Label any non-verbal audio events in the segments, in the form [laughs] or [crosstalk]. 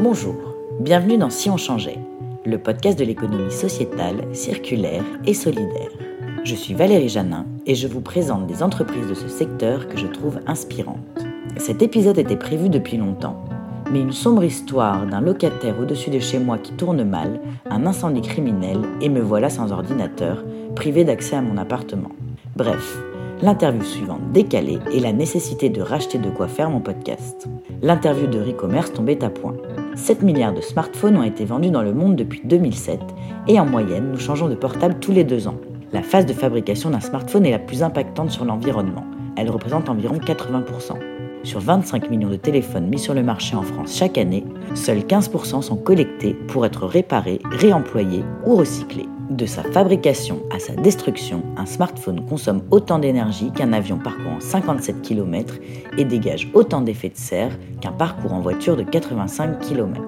Bonjour, bienvenue dans Si on changeait, le podcast de l'économie sociétale, circulaire et solidaire. Je suis Valérie Janin et je vous présente des entreprises de ce secteur que je trouve inspirantes. Cet épisode était prévu depuis longtemps, mais une sombre histoire d'un locataire au-dessus de chez moi qui tourne mal, un incendie criminel et me voilà sans ordinateur, privé d'accès à mon appartement. Bref, l'interview suivante décalée et la nécessité de racheter de quoi faire mon podcast. L'interview de Recommerce tombait à point. 7 milliards de smartphones ont été vendus dans le monde depuis 2007 et en moyenne, nous changeons de portable tous les deux ans. La phase de fabrication d'un smartphone est la plus impactante sur l'environnement. Elle représente environ 80%. Sur 25 millions de téléphones mis sur le marché en France chaque année, seuls 15% sont collectés pour être réparés, réemployés ou recyclés. De sa fabrication à sa destruction, un smartphone consomme autant d'énergie qu'un avion parcourant 57 km et dégage autant d'effets de serre qu'un parcours en voiture de 85 km.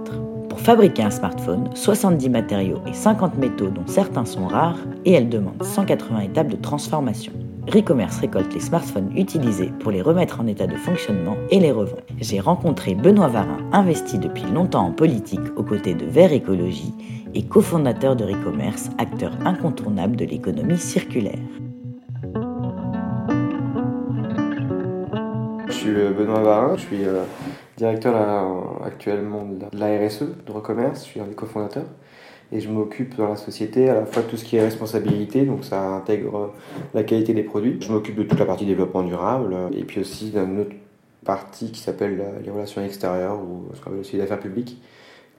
Pour fabriquer un smartphone, 70 matériaux et 50 métaux dont certains sont rares et elle demande 180 étapes de transformation. Recommerce récolte les smartphones utilisés pour les remettre en état de fonctionnement et les revend. J'ai rencontré Benoît Varin, investi depuis longtemps en politique aux côtés de Vert Écologie et cofondateur de Recommerce, acteur incontournable de l'économie circulaire. Je suis euh, Benoît Varin, je suis euh, directeur actuellement de la RSE de Recommerce, je suis un des cofondateurs et je m'occupe dans la société à la fois de tout ce qui est responsabilité, donc ça intègre la qualité des produits. Je m'occupe de toute la partie développement durable et puis aussi d'une autre partie qui s'appelle les relations extérieures ou ce qu'on appelle aussi l'affaire publique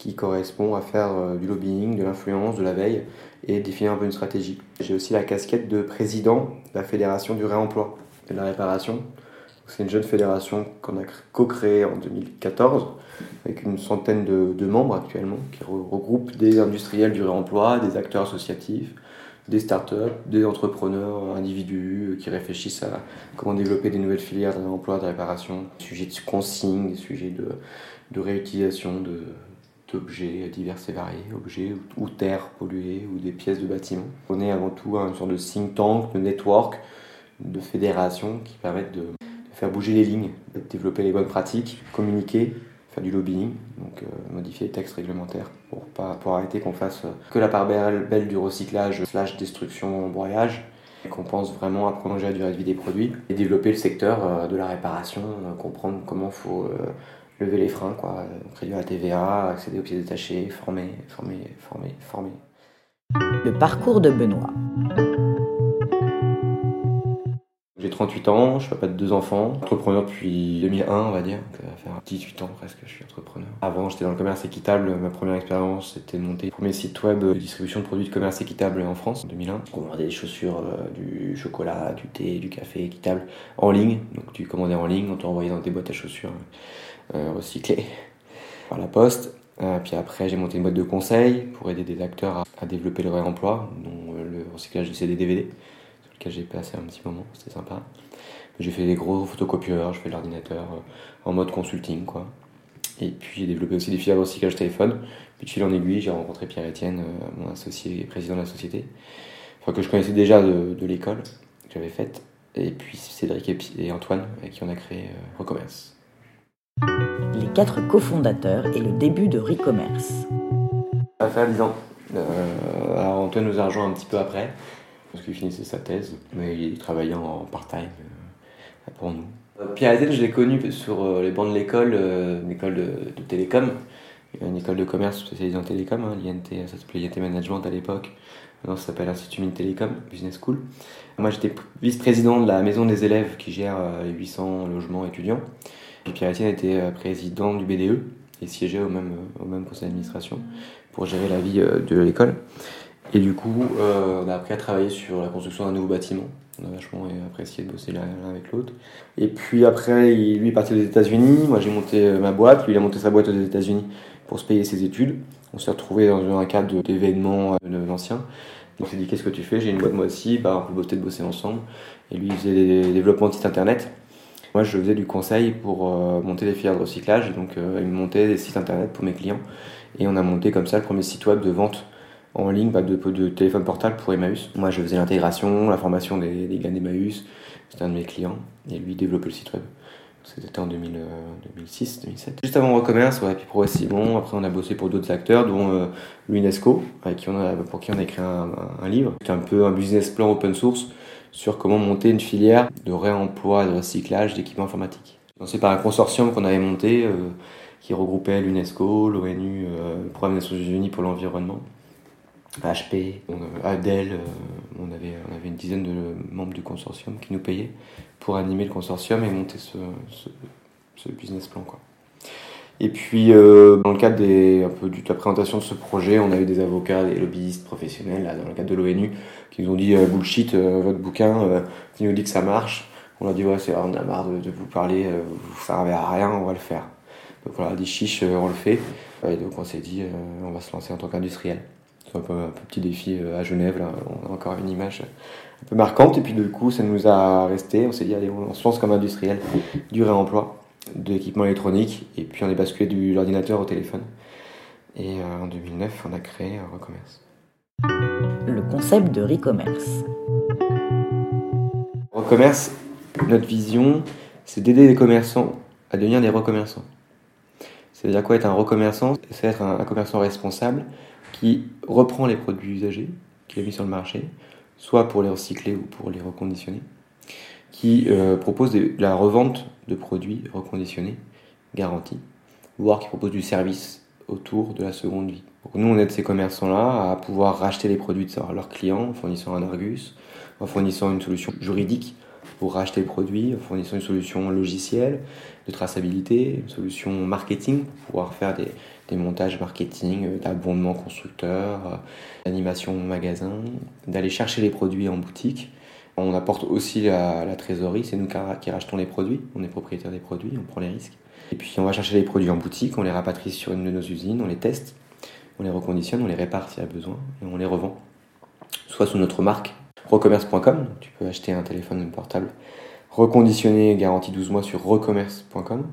qui correspond à faire euh, du lobbying, de l'influence, de la veille et définir un peu une stratégie. J'ai aussi la casquette de président de la fédération du réemploi et de la réparation. C'est une jeune fédération qu'on a co-créée en 2014 avec une centaine de, membres actuellement, qui regroupe des industriels du réemploi, des acteurs associatifs, des startups, des entrepreneurs individus qui réfléchissent à comment développer des nouvelles filières de réemploi, de réparation, des sujets de consigne, des sujets de, de réutilisation d'objets divers et variés, objets ou, terres polluées ou des pièces de bâtiments. On est avant tout une sorte de think tank, de network, de fédération qui permettent de faire bouger les lignes, développer les bonnes pratiques, communiquer faire du lobbying, donc euh, modifier les textes réglementaires pour, pas, pour arrêter qu'on fasse euh, que la part belle, du recyclage slash destruction, broyage, qu'on pense vraiment à prolonger la durée de vie des produits et développer le secteur euh, de la réparation, comprendre comment il faut lever les freins, quoi, réduire la TVA, accéder aux pièces détachées, former, former, former, former. Le parcours de Benoît. J'ai 38 ans, je suis papa de deux enfants, entrepreneur depuis 2001 on va dire, ça va faire 18 ans presque que je suis entrepreneur. Avant j'étais dans le commerce équitable, ma première expérience c'était de monter le premier site web de distribution de produits de commerce équitable en France en 2001. On vendait des chaussures, euh, du chocolat, du thé, du café équitable en ligne, donc tu commandais en ligne, on t'envoyait dans tes boîtes à chaussures euh, recyclées [laughs] par la poste. Euh, puis après j'ai monté une boîte de conseil pour aider des acteurs à, développer le réemploi, dont le recyclage de CD-DVD j'ai passé un petit moment, c'était sympa. J'ai fait des gros photocopieurs, je fais l'ordinateur euh, en mode consulting quoi. Et puis j'ai développé aussi des filiales de recyclage téléphone. Puis de fil en aiguille, j'ai rencontré Pierre-Etienne, euh, mon associé et président de la société, enfin, que je connaissais déjà de, l'école que j'avais faite. Et puis Cédric et, Antoine, avec qui on a créé euh, Recommerce. Les quatre cofondateurs et le début de Recommerce. Ça va faire 10 ans. alors Antoine nous a rejoint un petit peu après parce qu'il finissait sa thèse, mais il travaillait en part-time euh, pour nous. Euh, Pierre Etienne, je l'ai connu sur euh, les bancs de l'école, une école de, télécom, une école de commerce spécialisée en télécom, hein, l'INT, ça s'appelait INT Management à l'époque. Maintenant, ça s'appelle Institut Mines Télécom, Business School. Moi, j'étais vice-président de la maison des élèves qui gère les 800 logements étudiants. Et Pierre Etienne était président du BDE et siégeait au même, au même conseil d'administration pour gérer la vie de l'école. Et du coup, euh, on a appris à travailler sur la construction d'un nouveau bâtiment. On a vachement apprécié de bosser l'un avec l'autre. Et puis après, lui est parti aux États-Unis. Moi, j'ai monté euh, ma boîte. Lui, il a monté sa boîte aux États-Unis pour se payer ses études. On s'est retrouvé dans un cadre d'événements euh, anciens. On s'est dit, qu'est-ce que tu fais? J'ai une boîte moi aussi. Bah, on peut peut-être bosser ensemble. Et lui, il faisait des développements de site internet. Moi, je faisais du conseil pour monter des filières de recyclage. Donc, il me montait des sites internet pour mes clients. Et on a monté comme ça le premier site web de vente en ligne bah, de, téléphone portable pour Emmaüs. Moi, je faisais l'intégration, la formation des, des gars d'Emmaüs. C'était un de mes clients. Et lui, développait le site web. C'était en 2006, 2007. Juste avant Recommerce, ouais, puis progressivement, après on a bossé pour d'autres acteurs, dont l'UNESCO, avec qui on a, pour qui on a écrit un, livre. C'était un peu un business plan open source sur comment monter une filière de réemploi, de recyclage d'équipements informatiques. C'est par un consortium qu'on avait monté euh, qui regroupait l'UNESCO, l'ONU, euh, le Programme des Nations Unies pour l'environnement, HP, ADEL, euh, on, avait, on avait une dizaine de membres du consortium qui nous payaient pour animer le consortium et monter ce, ce, business plan. Quoi. Et puis, dans le cadre des, un peu de la présentation de ce projet, on a eu des avocats, des lobbyistes professionnels, là, dans le cadre de l'ONU, qui nous ont dit bullshit, votre bouquin, qui nous dit que ça marche. On a dit, ouais, c'est, on a marre de, vous parler, euh, vous servez à rien, on va le faire. Donc voilà, des chiches, euh, on le fait. Et donc on s'est dit, euh, on va se lancer en tant qu'industriel. C'est un peu un petit défi à Genève, là. on a encore une image un peu marquante. Et puis du coup, ça nous a resté. On s'est dit, allez, on se lance comme industriel du réemploi de l'équipement électronique. Et puis on est basculé de l'ordinateur au téléphone. Et en 2009, on a créé Recommerce. Le concept de Recommerce. Recommerce, notre vision, c'est d'aider les commerçants à devenir des recommerçants. C'est-à-dire quoi être un recommerçant? C'est être un, commerçant responsable qui reprend les produits usagés qu'il a mis sur le marché, soit pour les recycler ou pour les reconditionner, qui euh, propose de, la revente de produits reconditionnés, garantis, voire qui propose du service autour de la seconde vie. Nous, on aide ces commerçants-là à pouvoir racheter les produits de leurs clients en fournissant un Argus, en fournissant une solution juridique pour racheter le produit en fournissant une solution logicielle de traçabilité, une solution marketing pour pouvoir faire des, des montages marketing, euh, d'abondement constructeur, euh, d'animation magasin, d'aller chercher les produits en boutique. On apporte aussi la, la trésorerie, c'est nous qui rachetons les produits, on est propriétaire des produits, on prend les risques. Et puis on va chercher les produits en boutique, on les rapatrie sur une de nos usines, on les teste, on les reconditionne, on les répare s'il y a besoin et on les revend. Soit sous notre marque, recommerce.com. Tu peux acheter un téléphone portable reconditionné, garanti 12 mois sur recommerce.com.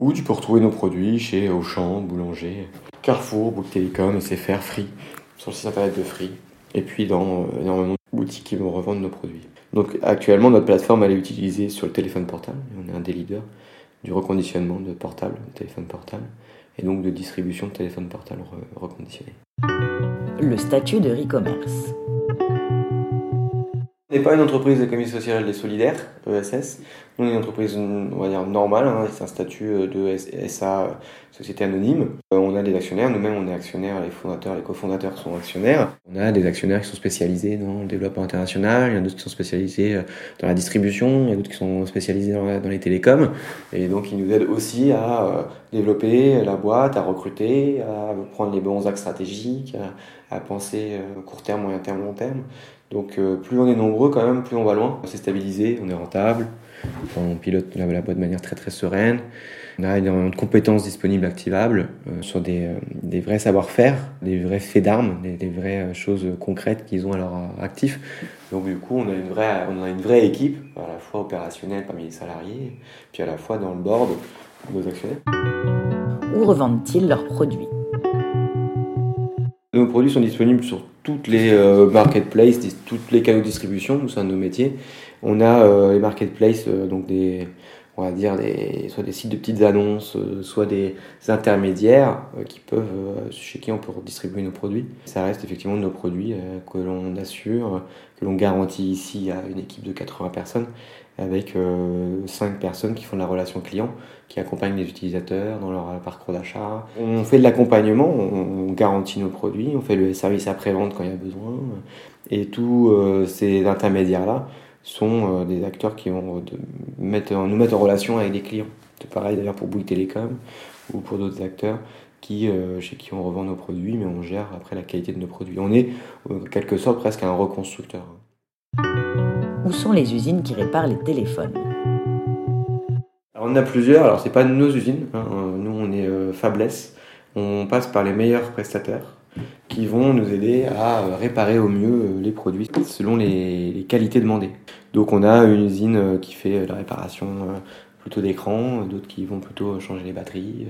Ou tu peux retrouver nos produits chez Auchan, Boulanger, Carrefour, Bouygues Télécom, SFR, Free, sur le site internet de Free. Et puis dans euh, énormément de boutiques qui vont revendre nos produits. Donc actuellement, notre plateforme, elle est utilisée sur le téléphone portable. On est un des leaders du reconditionnement de portables, de téléphone portable, et donc de distribution de téléphones portables reconditionnés. Le statut de e-commerce. On n'est pas une entreprise d'économie sociale et solidaire, ESS. On est une entreprise, on va dire, normale. Hein. C'est un statut euh, de SA, société anonyme. Euh, on a des actionnaires. Nous-mêmes, on est actionnaires. Les fondateurs, les cofondateurs sont actionnaires. On a des actionnaires qui sont spécialisés dans le développement international. Il y en a d'autres qui sont spécialisés euh, dans la distribution. Il y a d'autres qui sont spécialisés dans, les télécoms. Et donc, ils nous aident aussi à développer la boîte, à recruter, à prendre les bons axes stratégiques, à, à penser court terme, moyen terme, long terme. Donc euh, plus on est nombreux quand même, plus on va loin. C'est stabilisé, on est rentable, on pilote la, boîte de manière très très sereine. On a énormément de compétences disponibles, activables, euh, sur des, euh, des vrais savoir-faire, des vrais faits d'armes, des, vraies choses concrètes qu'ils ont à leur actif. Donc du coup, on a une vraie, on a une vraie équipe, à la fois opérationnelle parmi les salariés, puis à la fois dans le board, nos actionnaires. Où revendent-ils leurs produits? Nos produits sont disponibles sur toutes les euh, marketplaces, toutes les canaux de distribution, c'est un de nos métiers. On a euh, les marketplaces, euh, donc des, on va dire soit des sites de petites annonces, soit des intermédiaires qui peuvent, chez qui on peut distribuer nos produits. Ça reste effectivement nos produits que l'on assure, que l'on garantit ici à une équipe de 80 personnes avec euh, cinq personnes qui font de la relation client, qui accompagnent les utilisateurs dans leur parcours d'achat. On fait de l'accompagnement, on, garantit nos produits, on fait le service après-vente quand il y a besoin. Et tous euh, ces intermédiaires-là sont euh, des acteurs qui vont mettre, nous mettre en relation avec des clients. C'est pareil d'ailleurs pour Bouygues Télécom ou pour d'autres acteurs qui, chez qui on revend nos produits, mais on gère après la qualité de nos produits. On est, en quelque sorte, presque un reconstructeur. Sont les usines qui réparent les téléphones alors, On a plusieurs, alors c'est pas nos usines, hein. nous on est euh, Fabless, on passe par les meilleurs prestataires qui vont nous aider à réparer au mieux euh, les produits selon les, qualités demandées. Donc on a une usine euh, qui fait la réparation plutôt d'écran, d'autres qui vont plutôt changer les batteries,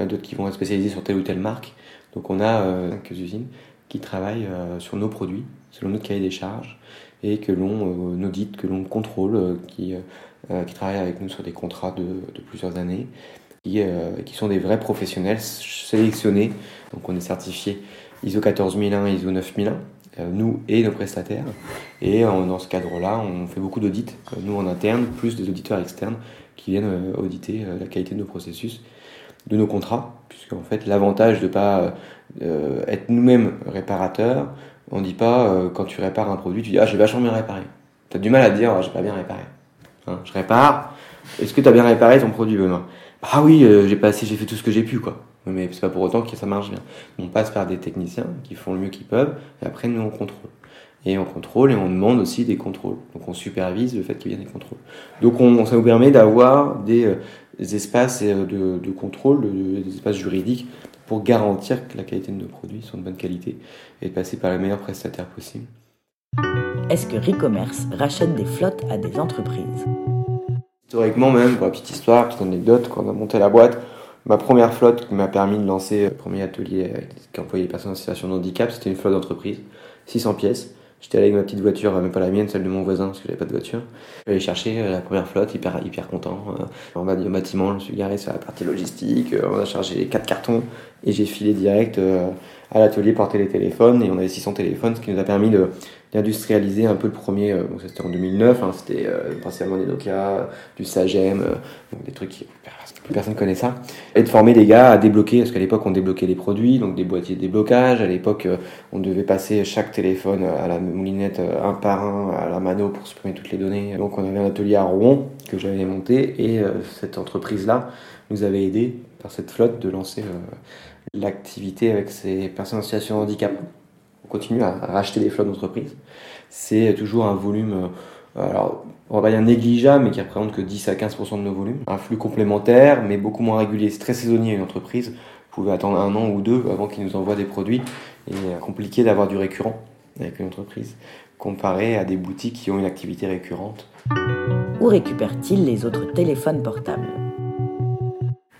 d'autres qui vont être spécialisés sur telle ou telle marque. Donc on a quelques usines qui travaillent sur nos produits selon notre cahier des charges et que l'on audite, que l'on contrôle, qui, qui travaillent avec nous sur des contrats de, de plusieurs années, qui, qui, sont des vrais professionnels sélectionnés. Donc on est certifié ISO 14001, ISO 9001 nous et nos prestataires. Et dans ce cadre-là, on fait beaucoup d'audits, nous en interne, plus des auditeurs externes qui viennent auditer la qualité de nos processus de nos contrats, puisque en fait l'avantage de pas euh, être nous-mêmes réparateurs, on dit pas euh, quand tu répares un produit, tu dis ah j'ai vachement bien réparé. Tu as du mal à dire ah, j'ai pas bien réparé. Hein, je répare. Est-ce que tu as bien réparé ton produit Benoît? Ah oui, euh, j'ai passé, j'ai fait tout ce que j'ai pu quoi. Mais c'est pas pour autant que ça marche bien. On passe par des techniciens qui font le mieux qu'ils peuvent, et après nous on contrôle. Et on contrôle et on demande aussi des contrôles. Donc on supervise le fait qu'il y ait des contrôles. Donc on, ça nous permet d'avoir des, des espaces euh, de, de contrôle, des espaces juridiques pour garantir que la qualité de nos produits sont de bonne qualité et de passer par les meilleurs prestataires possibles. Est-ce que Recommerce rachète des flottes à des entreprises? Historiquement même, pour la petite histoire, petite anecdote, quand on a monté la boîte, ma première flotte qui m'a permis de lancer le premier atelier qui employait les personnes en situation de handicap, c'était une flotte d'entreprise, 600 pièces. J'étais allé avec ma petite voiture, même pas la mienne, celle de mon voisin, parce que j'avais pas de voiture. J'allais chercher euh, la première flotte, hyper, hyper content. Euh, en bas du bâtiment, je me suis garé sur la partie logistique. Euh, on a chargé quatre cartons et j'ai filé direct à l'atelier porter les téléphones. Et on avait 600 téléphones, ce qui nous a permis d'industrialiser un peu le premier. Bon, c'était en 2009, hein, c'était principalement des Nokia, du Sagem, des trucs qui plus personne connaît ça. Et de former les gars à débloquer, parce qu'à l'époque on débloquait les produits, donc des boîtiers de déblocage. À l'époque euh, on devait passer chaque téléphone à la moulinette euh, un par un à la mano pour supprimer toutes les données. Donc on avait un atelier à Rouen que j'avais monté et euh, cette entreprise-là nous avait aidé par cette flotte de lancer l'activité avec ces personnes en situation de handicap. On continue à racheter des flottes d'entreprises. C'est toujours un volume alors, on va dire négligeable, mais qui représente que 10 à 15% de nos volumes. Un flux complémentaire, mais beaucoup moins régulier. C'est très saisonnier une entreprise. Vous pouvez attendre un an ou deux avant qu'ils nous envoient des produits. Et euh, compliqué d'avoir du récurrent avec une entreprise, comparé à des boutiques qui ont une activité récurrente. Où récupère-t-il les autres téléphones portables?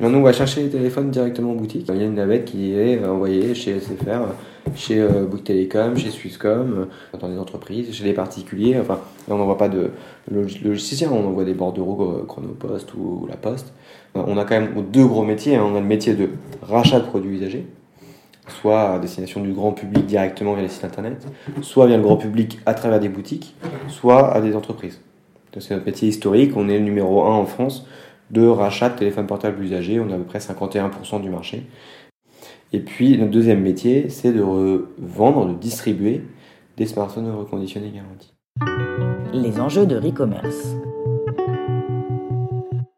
Maintenant, on va chercher les téléphones directement en boutique. Il y a une navette qui est envoyée chez SFR, chez euh, Bouygues chez Swisscom, euh, dans des entreprises, chez les particuliers. Enfin, on n'envoie pas de logiciel, on envoie des bordereaux euh, Chronopost ou La Poste. On a quand même deux gros métiers. Hein. On a le métier de rachat de produits usagés, soit à destination du grand public directement via les sites internet, soit via le grand public à travers des boutiques, soit à des entreprises. C'est notre métier historique. On est le numéro un en France de rachat de téléphones portables usagés. On a à peu près 51% du marché. Et puis, notre deuxième métier, c'est de vendre, de distribuer des smartphones reconditionnés garantis. Les enjeux de e-commerce.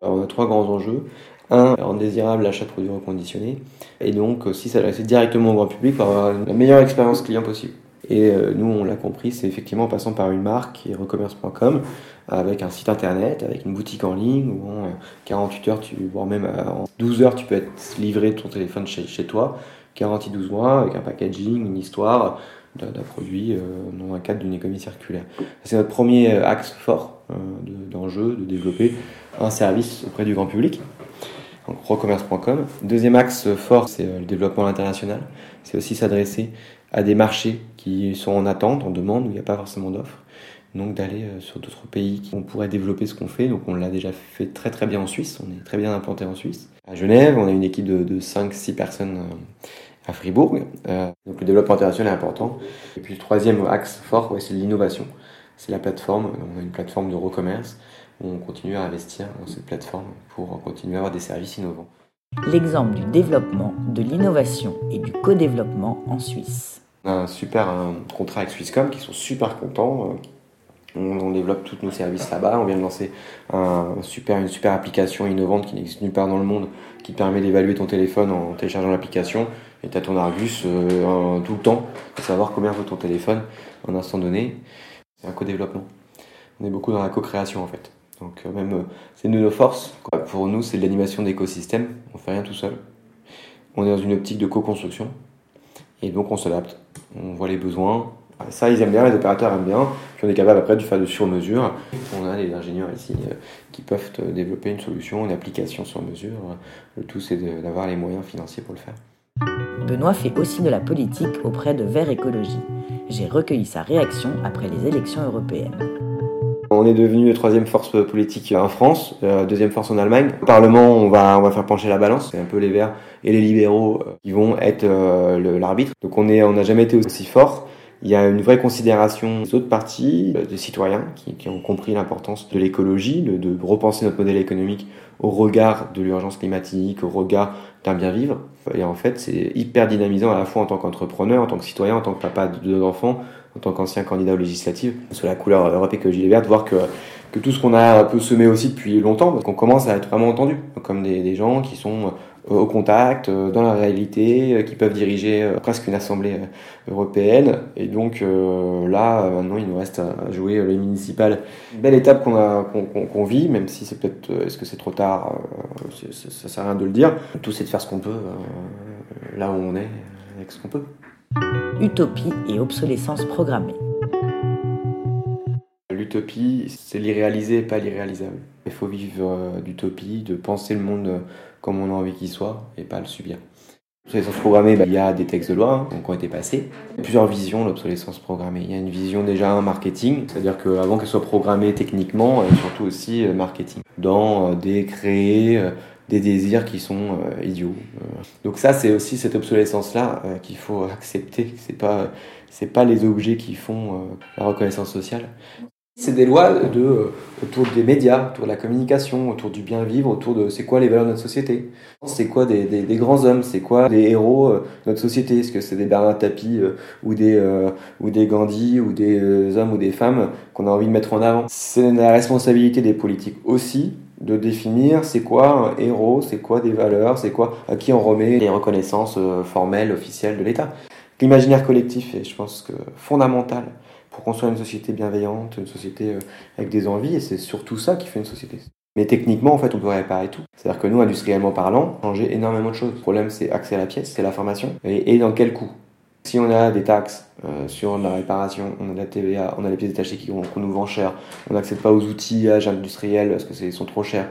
On a trois grands enjeux. Un, rendre désirable l'achat de produits reconditionnés. Et donc, aussi s'adresser directement au grand public pour avoir la meilleure expérience client possible. Et euh, nous, on l'a compris, c'est effectivement en passant par une marque qui est recommerce.com, avec un site internet, avec une boutique en ligne, où en 48 heures, tu, voire même euh, en 12 heures, tu peux être livré ton téléphone chez, chez toi, garantie 12 mois, avec un packaging, une histoire d'un produit euh, dans un cadre d'une économie circulaire. C'est notre premier axe fort d'enjeu, de, développer un service auprès du grand public. Donc, recommerce.com. Deuxième axe fort, c'est le développement international. C'est aussi s'adresser à des marchés qui sont en attente, en demande, où il n'y a pas forcément d'offres. Donc d'aller euh, sur d'autres pays où on pourrait développer ce qu'on fait. Donc on l'a déjà fait très très bien en Suisse, on est très bien implanté en Suisse. À Genève, on a une équipe de, 5-6 personnes euh, à Fribourg. Euh, donc le développement international est important. Et puis le troisième axe fort, c'est l'innovation. C'est la plateforme. On a une plateforme de recommerce où on continue à investir dans cette plateforme pour continuer à avoir des services innovants. L'exemple du développement, de l'innovation et du co-développement en Suisse. On a un super contrat avec Swisscom qui sont super contents. Euh, on, développe tous nos services là-bas. On vient de lancer un super, une super application innovante qui n'existe nulle part dans le monde qui permet d'évaluer ton téléphone en téléchargeant l'application. Et tu as ton Argus euh, tout le temps pour savoir combien vaut ton téléphone en instant donné. C'est un co-développement. On est beaucoup dans la co-création en fait. Donc euh, même c'est une de nos forces. Pour nous, c'est de l'animation d'écosystème. On fait rien tout seul. On est dans une optique de co-construction. Et donc on s'adapte. On voit les besoins. Ça, ils aiment bien, les opérateurs aiment bien. Puis on est capable après de faire de sur-mesure. On a des ingénieurs ici euh, qui peuvent développer une solution, une application sur mesure. Le tout, c'est d'avoir les moyens financiers pour le faire. Benoît fait aussi de la politique auprès de Vert Écologie. J'ai recueilli sa réaction après les élections européennes. On est devenu la troisième force politique en France, euh, deuxième force en Allemagne. Au Parlement, on va, faire pencher la balance. C'est un peu les Verts et les libéraux euh, qui vont être euh, l'arbitre. Donc on n'a jamais été aussi fort. Il y a une vraie considération des autres partis, des citoyens, qui, qui ont compris l'importance de l'écologie, de, de, repenser notre modèle économique au regard de l'urgence climatique, au regard d'un bien vivre. Et en fait, c'est hyper dynamisant à la fois en tant qu'entrepreneur, en tant que citoyen, en tant que papa de deux enfants, en tant qu'ancien candidat aux législatives, sur la couleur Europe Écologie Les voir que, tout ce qu'on a un peu semé aussi depuis longtemps, qu'on commence à être vraiment entendu, comme des, gens qui sont euh, au contact, euh, dans la réalité, euh, qui peuvent diriger presque une assemblée européenne. Et donc là, maintenant, il nous reste à jouer les municipales. Belle étape qu'on vit, même si c'est peut-être, est-ce que c'est trop tard Ça sert à rien de le dire. Tout, c'est de faire ce qu'on peut, là où on est, avec ce qu'on peut. Utopie et obsolescence programmée. L'utopie, c'est l'irréalisé, pas l'irréalisable. Il faut vivre d'utopie, de penser le monde comme on a envie qu'il soit et pas le subir. L'obsolescence programmée, bah, il y a des textes de loi hein, qui ont été passés. Plusieurs visions de l'obsolescence programmée. Il y a une vision déjà marketing, c'est-à-dire qu'avant qu'elle soit programmée techniquement, et surtout aussi euh, marketing, dans euh, des euh, des désirs qui sont idiots. Donc ça, c'est aussi cette obsolescence-là qu'il faut [laughs] accepter. C'est pas pas les objets qui font la reconnaissance sociale. C'est des lois de, euh, autour des médias, autour de la communication, autour du bien vivre, autour de c'est quoi les valeurs de notre société. C'est quoi des, des, grands hommes, c'est quoi des héros euh, de notre société? Est-ce que c'est des Bernard Tapie euh, ou, des, ou des Gandhi ou des hommes ou des femmes qu'on a envie de mettre en avant? C'est la responsabilité des politiques aussi de définir c'est quoi un héros, c'est quoi des valeurs, c'est quoi à qui on remet les reconnaissances formelles, officielles de l'État. L'imaginaire collectif est, je pense, fondamental pour construire une société bienveillante, une société euh, avec des envies, et c'est surtout ça qui fait une société. Mais techniquement, en fait, on peut réparer tout. C'est-à-dire que nous, industriellement parlant, changer énormément de choses. Le problème, c'est accès à la pièce, c'est l'information, et, et, dans quel coût? Si on a des taxes euh, sur la réparation, on a la TVA, on a les pièces détachées qu'on nous vend cher, on n'accède pas aux outillages industriels parce que c'est sont trop chers,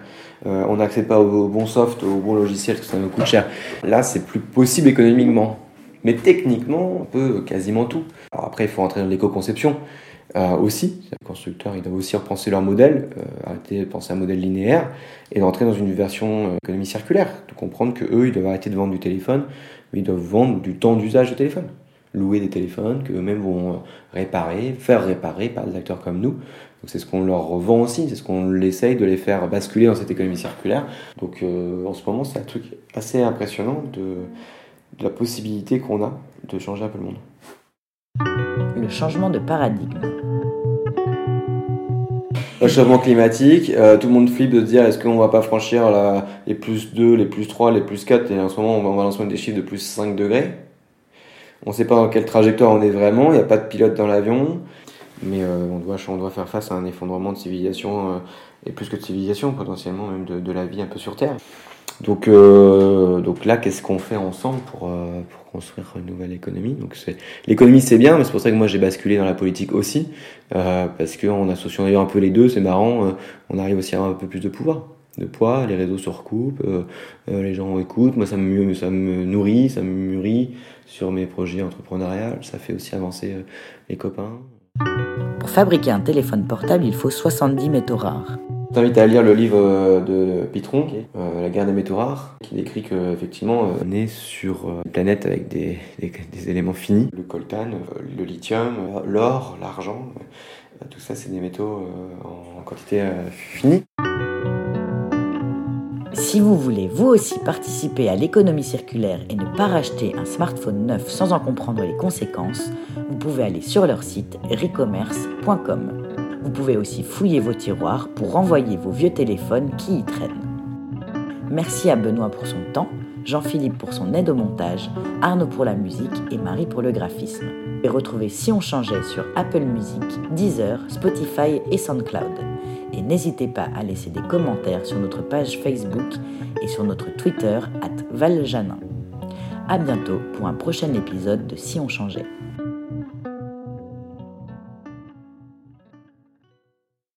euh, on n'accède pas au, bon soft, au bon logiciel parce que ça nous coûte cher. Là, c'est plus possible économiquement. Mais techniquement, on peut quasiment tout. Alors après, il faut entrer dans l'éco-conception euh, aussi. Les constructeurs, doivent aussi repenser leur modèle, arrêter de penser un modèle linéaire et d'entrer dans une version économie circulaire. De comprendre que eux, ils doivent arrêter de vendre du téléphone, mais ils doivent vendre du temps d'usage de téléphone. Louer des téléphones qu'eux-mêmes vont réparer, faire réparer par des acteurs comme nous. Donc c'est ce qu'on leur revend aussi, c'est ce qu'on essaye de les faire basculer dans cette économie circulaire. Donc en ce moment, c'est un truc assez impressionnant de de la possibilité qu'on a de changer un peu le monde. Le changement de paradigme. Le changement climatique, euh, tout le monde flippe de se dire est-ce qu'on va pas franchir la, les plus 2, les plus 3, les plus 4 et en ce moment on va, on va lancer des chiffres de plus 5 degrés. On ne sait pas dans quelle trajectoire on est vraiment, il n'y a pas de pilote dans l'avion, mais euh, on, doit, faire face à un effondrement de civilisation euh, et plus que de civilisation potentiellement même de, la vie un peu sur Terre. Donc, euh, là, qu'est-ce qu'on fait ensemble pour, construire une nouvelle économie? L'économie c'est bien, mais c'est pour ça que moi j'ai basculé dans la politique aussi, parce qu'en associant d'ailleurs un peu les deux, c'est marrant, on arrive aussi à avoir un peu plus de pouvoir, de poids, les réseaux se recoupent, euh, euh, les gens écoutent, moi ça me, ça me nourrit, ça me mûrit sur mes projets entrepreneuriales, ça fait aussi avancer les copains. Pour fabriquer un téléphone portable, il faut 70 métaux rares. Je t'invite à lire le livre euh, de Pitron, euh, La guerre des métaux rares, qui décrit qu'effectivement, euh, on est sur une planète avec des, des, éléments finis. Le coltan, le lithium, l'or, l'argent, tout ça, c'est des métaux en quantité finie. Si vous voulez vous aussi participer à l'économie circulaire et ne pas racheter un smartphone neuf sans en comprendre les conséquences, vous pouvez aller sur leur site recommerce.com. Vous pouvez aussi fouiller vos tiroirs pour renvoyer vos vieux téléphones qui y traînent. Merci à Benoît pour son temps, Jean-Philippe pour son aide au montage, Arnaud pour la musique et Marie pour le graphisme. Et retrouvez Si on changeait sur Apple Music, Deezer, Spotify et SoundCloud. Et n'hésitez pas à laisser des commentaires sur notre page Facebook et sur notre Twitter at Valjanin. A bientôt pour un prochain épisode de Si on changeait.